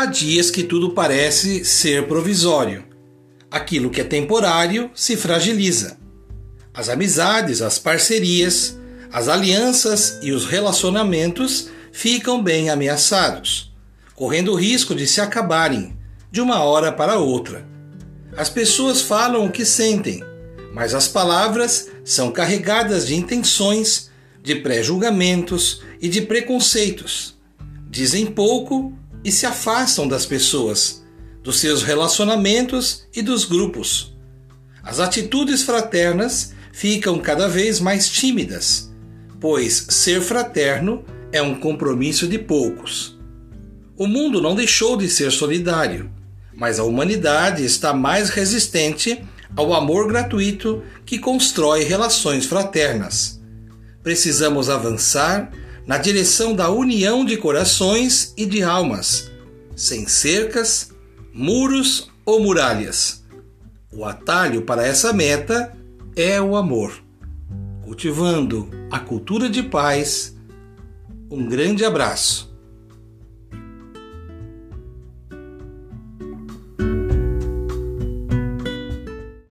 Há dias que tudo parece ser provisório. Aquilo que é temporário se fragiliza. As amizades, as parcerias, as alianças e os relacionamentos ficam bem ameaçados, correndo o risco de se acabarem de uma hora para outra. As pessoas falam o que sentem, mas as palavras são carregadas de intenções, de pré-julgamentos e de preconceitos. Dizem pouco e se afastam das pessoas, dos seus relacionamentos e dos grupos. As atitudes fraternas ficam cada vez mais tímidas, pois ser fraterno é um compromisso de poucos. O mundo não deixou de ser solidário, mas a humanidade está mais resistente ao amor gratuito que constrói relações fraternas. Precisamos avançar na direção da união de corações e de almas, sem cercas, muros ou muralhas. O atalho para essa meta é o amor. Cultivando a cultura de paz. Um grande abraço.